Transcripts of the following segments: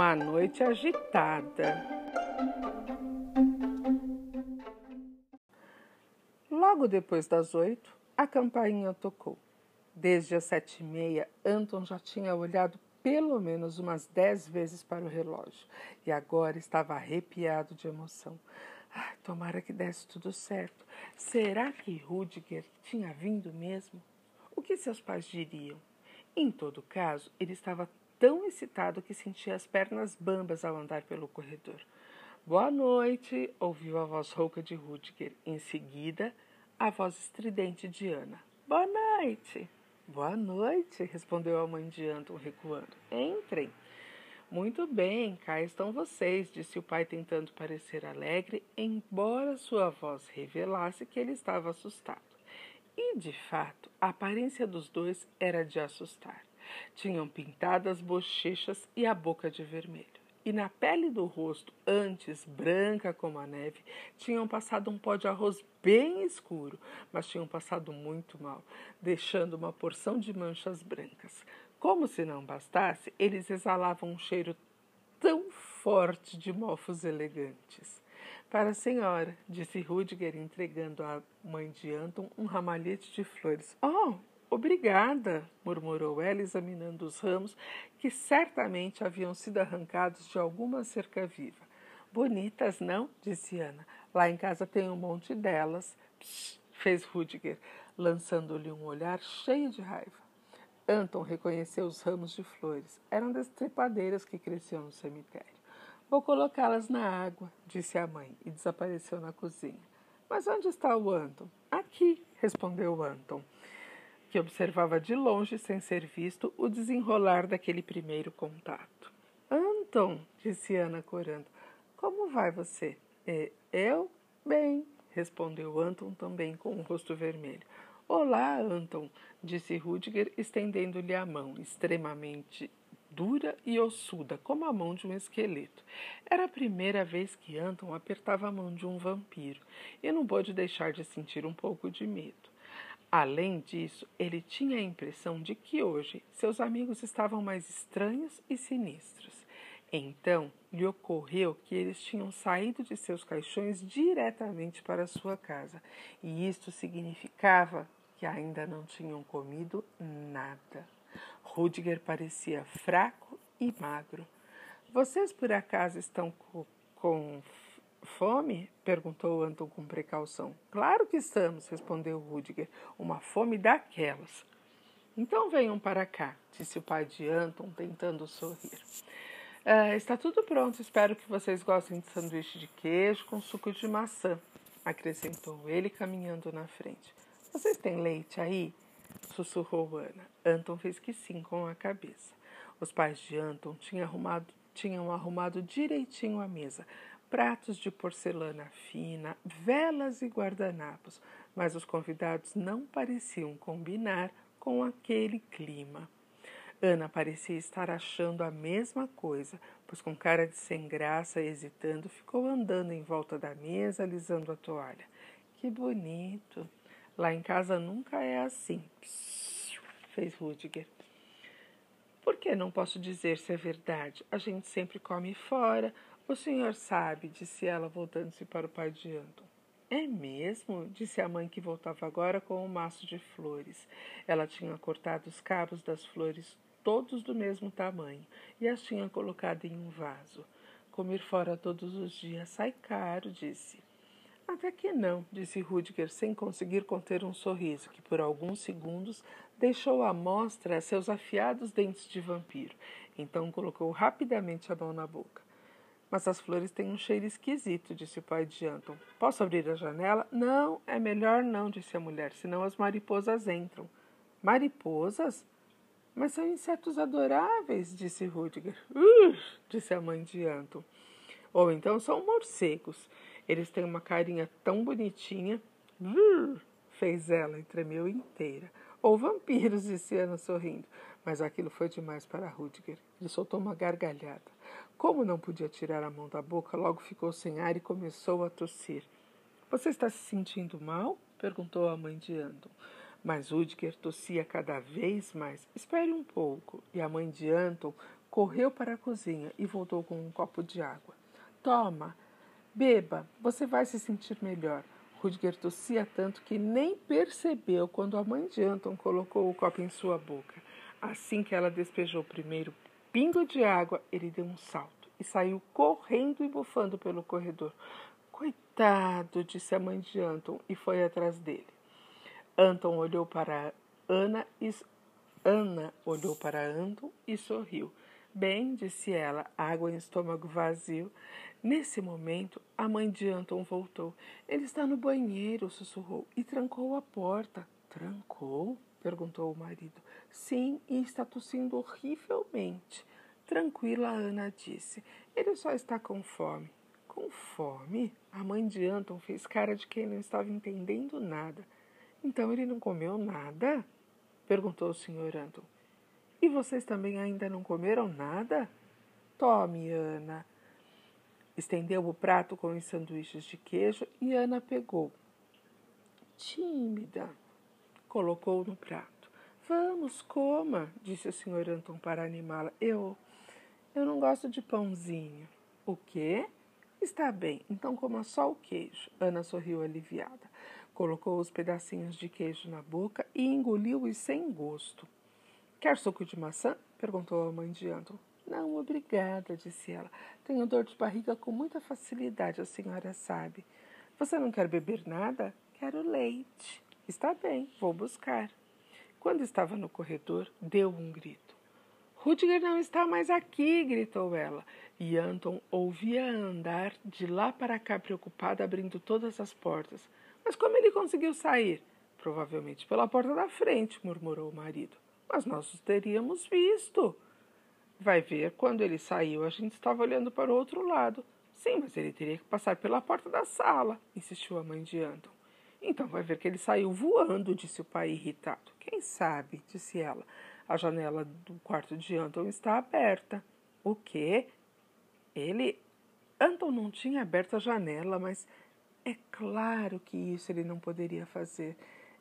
Uma noite agitada. Logo depois das oito, a campainha tocou. Desde as sete e meia, Anton já tinha olhado pelo menos umas dez vezes para o relógio e agora estava arrepiado de emoção. Ai, tomara que desse tudo certo. Será que Rudiger tinha vindo mesmo? O que seus pais diriam? Em todo caso, ele estava tão excitado que sentia as pernas bambas ao andar pelo corredor. Boa noite, ouviu a voz rouca de Rudiger. Em seguida, a voz estridente de Ana. Boa noite. Boa noite, respondeu a mãe de Anton, recuando. Entrem. Muito bem, cá estão vocês, disse o pai, tentando parecer alegre, embora sua voz revelasse que ele estava assustado. E, de fato, a aparência dos dois era de assustar. Tinham pintadas bochechas e a boca de vermelho e na pele do rosto, antes branca como a neve, tinham passado um pó de arroz bem escuro, mas tinham passado muito mal, deixando uma porção de manchas brancas. Como se não bastasse, eles exalavam um cheiro tão forte de mofos elegantes. Para a senhora, disse Rudiger, entregando à mãe de Anton um ramalhete de flores. Oh, Obrigada, murmurou ela, examinando os ramos que certamente haviam sido arrancados de alguma cerca viva. Bonitas, não? disse Ana. Lá em casa tem um monte delas. Psh, fez Rudiger, lançando-lhe um olhar cheio de raiva. Anton reconheceu os ramos de flores. Eram das trepadeiras que cresciam no cemitério. Vou colocá-las na água, disse a mãe, e desapareceu na cozinha. Mas onde está o Anton? Aqui, respondeu Anton que observava de longe, sem ser visto, o desenrolar daquele primeiro contato. Anton, disse Ana corando, como vai você? E eu? Bem, respondeu Anton também com o rosto vermelho. Olá, Anton, disse Rudiger, estendendo-lhe a mão, extremamente dura e ossuda, como a mão de um esqueleto. Era a primeira vez que Anton apertava a mão de um vampiro e não pôde deixar de sentir um pouco de medo. Além disso, ele tinha a impressão de que hoje seus amigos estavam mais estranhos e sinistros. Então lhe ocorreu que eles tinham saído de seus caixões diretamente para sua casa, e isto significava que ainda não tinham comido nada. Rudiger parecia fraco e magro. Vocês por acaso estão com, com Fome? perguntou Anton com precaução. Claro que estamos, respondeu Rudiger. Uma fome daquelas. Então venham para cá, disse o pai de Anton, tentando sorrir. É, está tudo pronto, espero que vocês gostem de sanduíche de queijo com suco de maçã, acrescentou ele, caminhando na frente. Vocês têm leite aí? sussurrou Ana. Anton fez que sim com a cabeça. Os pais de Anton tinham arrumado, tinham arrumado direitinho a mesa, pratos de porcelana fina, velas e guardanapos, mas os convidados não pareciam combinar com aquele clima. Ana parecia estar achando a mesma coisa, pois com cara de sem graça e hesitando, ficou andando em volta da mesa, alisando a toalha. Que bonito! Lá em casa nunca é assim, fez Rudiger. Por que não posso dizer se é verdade? A gente sempre come fora, o senhor sabe, disse ela, voltando-se para o pai de Anton. É mesmo? disse a mãe que voltava agora com um maço de flores. Ela tinha cortado os cabos das flores todos do mesmo tamanho e as tinha colocado em um vaso. Comer fora todos os dias sai caro, disse. Até que não, disse Rudiger, sem conseguir conter um sorriso que por alguns segundos deixou à mostra seus afiados dentes de vampiro. Então colocou rapidamente a mão na boca. Mas as flores têm um cheiro esquisito, disse o pai de Anton. Posso abrir a janela? Não, é melhor não, disse a mulher, senão as mariposas entram. Mariposas? Mas são insetos adoráveis, disse Rudiger. Uh, disse a mãe de Anton. Ou então são morcegos. Eles têm uma carinha tão bonitinha. Uh, fez ela e tremeu inteira. Ou vampiros, disse Ana sorrindo. Mas aquilo foi demais para Rudiger. Ele soltou uma gargalhada. Como não podia tirar a mão da boca, logo ficou sem ar e começou a tossir. Você está se sentindo mal? perguntou a mãe de Anton. Mas Udger tossia cada vez mais. Espere um pouco. E a mãe de Anton correu para a cozinha e voltou com um copo de água. Toma, beba, você vai se sentir melhor. Rudiger tossia tanto que nem percebeu quando a mãe de Anton colocou o copo em sua boca. Assim que ela despejou o primeiro pingo de água, ele deu um salto e saiu correndo e bufando pelo corredor. Coitado, disse a mãe de Anton e foi atrás dele. Anton olhou para Ana e Ana olhou para Anton e sorriu. Bem, disse ela, água em estômago vazio. Nesse momento, a mãe de Anton voltou. Ele está no banheiro, sussurrou, e trancou a porta. Trancou? Perguntou o marido. Sim, e está tossindo horrivelmente. Tranquila, Ana disse. Ele só está com fome. Com fome? A mãe de Anton fez cara de quem não estava entendendo nada. Então ele não comeu nada? perguntou o Sr. Anton. E vocês também ainda não comeram nada? Tome, Ana. Estendeu o prato com os sanduíches de queijo e Ana pegou. Tímida. Colocou no prato. Vamos, coma, disse o Sr. Anton para animá-la. Eu. Eu não gosto de pãozinho. O quê? Está bem, então coma só o queijo. Ana sorriu aliviada. Colocou os pedacinhos de queijo na boca e engoliu-os sem gosto. Quer suco de maçã? perguntou a mãe de Anton. Não, obrigada, disse ela. Tenho dor de barriga com muita facilidade, a senhora sabe. Você não quer beber nada? Quero leite. Está bem, vou buscar. Quando estava no corredor, deu um grito. Rudiger não está mais aqui, gritou ela. E Anton ouvia andar de lá para cá preocupada, abrindo todas as portas. Mas como ele conseguiu sair? Provavelmente pela porta da frente, murmurou o marido. Mas nós os teríamos visto. Vai ver, quando ele saiu, a gente estava olhando para o outro lado. Sim, mas ele teria que passar pela porta da sala, insistiu a mãe de Anton. Então vai ver que ele saiu voando, disse o pai irritado. Quem sabe, disse ela. A janela do quarto de Anton está aberta. O quê? Ele. Anton não tinha aberto a janela, mas é claro que isso ele não poderia fazer.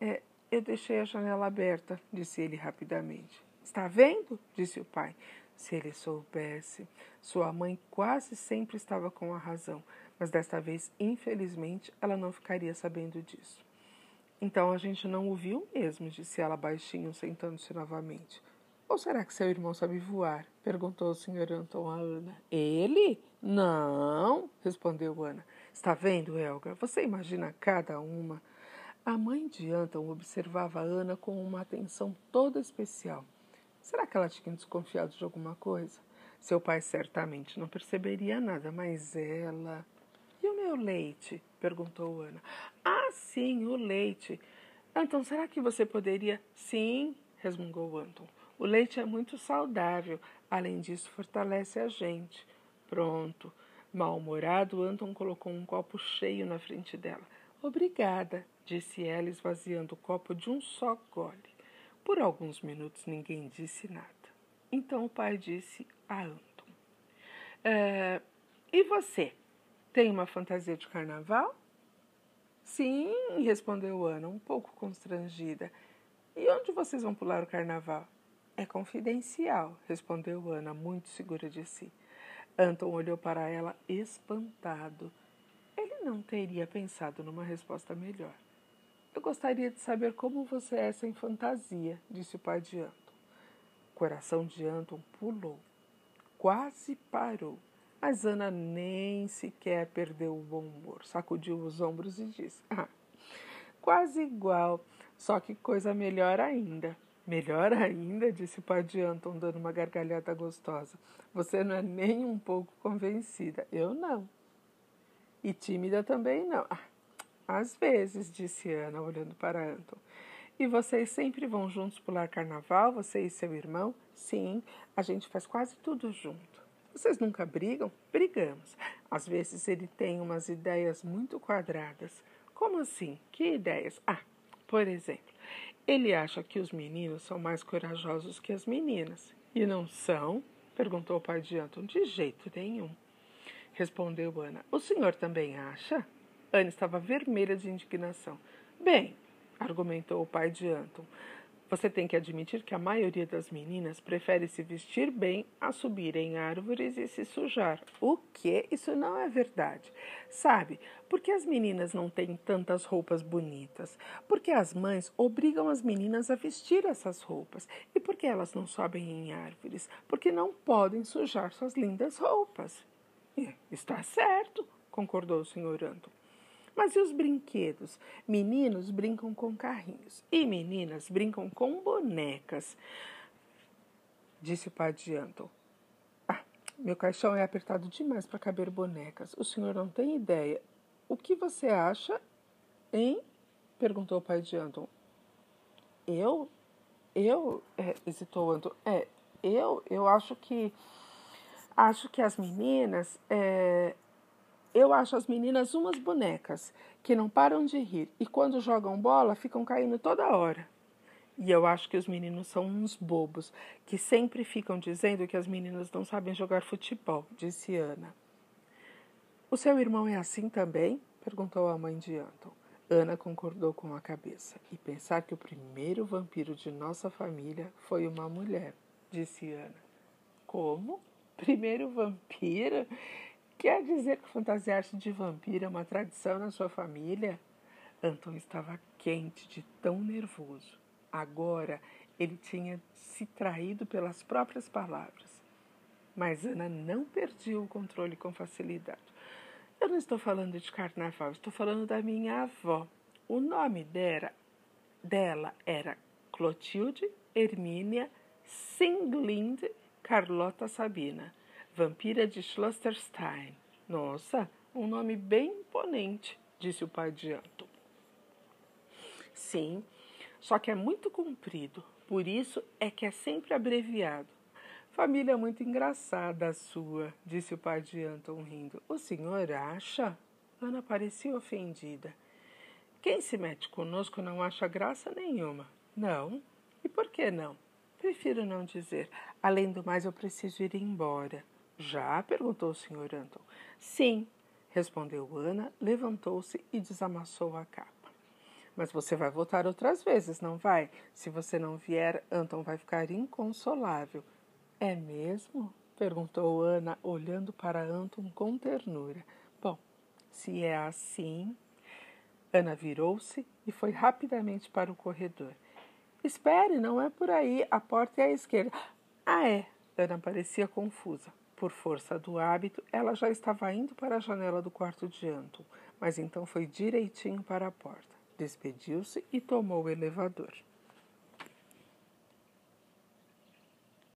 É, eu deixei a janela aberta, disse ele rapidamente. Está vendo? disse o pai. Se ele soubesse. Sua mãe quase sempre estava com a razão, mas desta vez, infelizmente, ela não ficaria sabendo disso. Então a gente não o viu mesmo, disse ela baixinho, sentando-se novamente. Ou será que seu irmão sabe voar? perguntou o Sr. Anton a Ana. Ele? Não, respondeu Ana. Está vendo, Helga? Você imagina cada uma. A mãe de Anton observava a Ana com uma atenção toda especial. Será que ela tinha desconfiado de alguma coisa? Seu pai certamente não perceberia nada, mas ela. O leite? perguntou Ana. Ah, sim, o leite. Anton, será que você poderia. Sim, resmungou Anton. O leite é muito saudável. Além disso, fortalece a gente. Pronto. Mal-humorado, Anton colocou um copo cheio na frente dela. Obrigada, disse ela, esvaziando o copo de um só gole. Por alguns minutos ninguém disse nada. Então o pai disse a Anton: é, E você? Tem uma fantasia de carnaval? Sim, respondeu Ana, um pouco constrangida. E onde vocês vão pular o carnaval? É confidencial, respondeu Ana, muito segura de si. Anton olhou para ela espantado. Ele não teria pensado numa resposta melhor. Eu gostaria de saber como você é sem fantasia, disse o pai de Anton. O coração de Anton pulou. Quase parou. Mas Ana nem sequer perdeu o bom humor. Sacudiu os ombros e disse: Ah, quase igual, só que coisa melhor ainda. Melhor ainda, disse o pai de Anton, dando uma gargalhada gostosa. Você não é nem um pouco convencida. Eu não. E tímida também não. Ah, às vezes, disse Ana, olhando para Anton. E vocês sempre vão juntos pular carnaval, você e seu irmão? Sim, a gente faz quase tudo junto. Vocês nunca brigam? Brigamos. Às vezes ele tem umas ideias muito quadradas. Como assim? Que ideias? Ah, por exemplo, ele acha que os meninos são mais corajosos que as meninas. E não são? perguntou o pai de Anton. De jeito nenhum. Respondeu Ana. O senhor também acha? Ana estava vermelha de indignação. Bem, argumentou o pai de Anton, Você tem que admitir que a maioria das meninas prefere se vestir bem a subir em árvores e se sujar. O que? Isso não é verdade. Sabe, porque as meninas não têm tantas roupas bonitas? Porque as mães obrigam as meninas a vestir essas roupas. E por que elas não sobem em árvores? Porque não podem sujar suas lindas roupas. está certo, concordou o senhor Anton. Mas e os brinquedos? Meninos brincam com carrinhos e meninas brincam com bonecas, disse o pai de Anton. Ah, meu caixão é apertado demais para caber bonecas. O senhor não tem ideia. O que você acha, hein? perguntou o pai de Anton. Eu? Eu? É, hesitou Anton. É, eu? Eu acho que. Acho que as meninas. É, eu acho as meninas umas bonecas que não param de rir e quando jogam bola ficam caindo toda hora. E eu acho que os meninos são uns bobos que sempre ficam dizendo que as meninas não sabem jogar futebol, disse Ana. O seu irmão é assim também? perguntou a mãe de Anton. Ana concordou com a cabeça. E pensar que o primeiro vampiro de nossa família foi uma mulher, disse Ana. Como? Primeiro vampiro? Quer dizer que fantasiar-se de vampiro é uma tradição na sua família? Anton estava quente de tão nervoso. Agora ele tinha se traído pelas próprias palavras. Mas Ana não perdia o controle com facilidade. Eu não estou falando de carnaval, estou falando da minha avó. O nome dela, dela era Clotilde Hermínia Singlinde Carlota Sabina Vampira de Schlosterstein. Nossa, um nome bem imponente, disse o pai de Anton. Sim, só que é muito comprido, por isso é que é sempre abreviado. Família muito engraçada a sua, disse o pai de Anton rindo. O senhor acha? Ana parecia ofendida. Quem se mete conosco não acha graça nenhuma. Não? E por que não? Prefiro não dizer. Além do mais, eu preciso ir embora. Já? perguntou o Sr. Anton. Sim, respondeu Ana, levantou-se e desamassou a capa. Mas você vai voltar outras vezes, não vai? Se você não vier, Anton vai ficar inconsolável. É mesmo? perguntou Ana, olhando para Anton com ternura. Bom, se é assim. Ana virou-se e foi rapidamente para o corredor. Espere, não é por aí, a porta é à esquerda. Ah, é. Ana parecia confusa. Por força do hábito, ela já estava indo para a janela do quarto de Anton, mas então foi direitinho para a porta, despediu-se e tomou o elevador.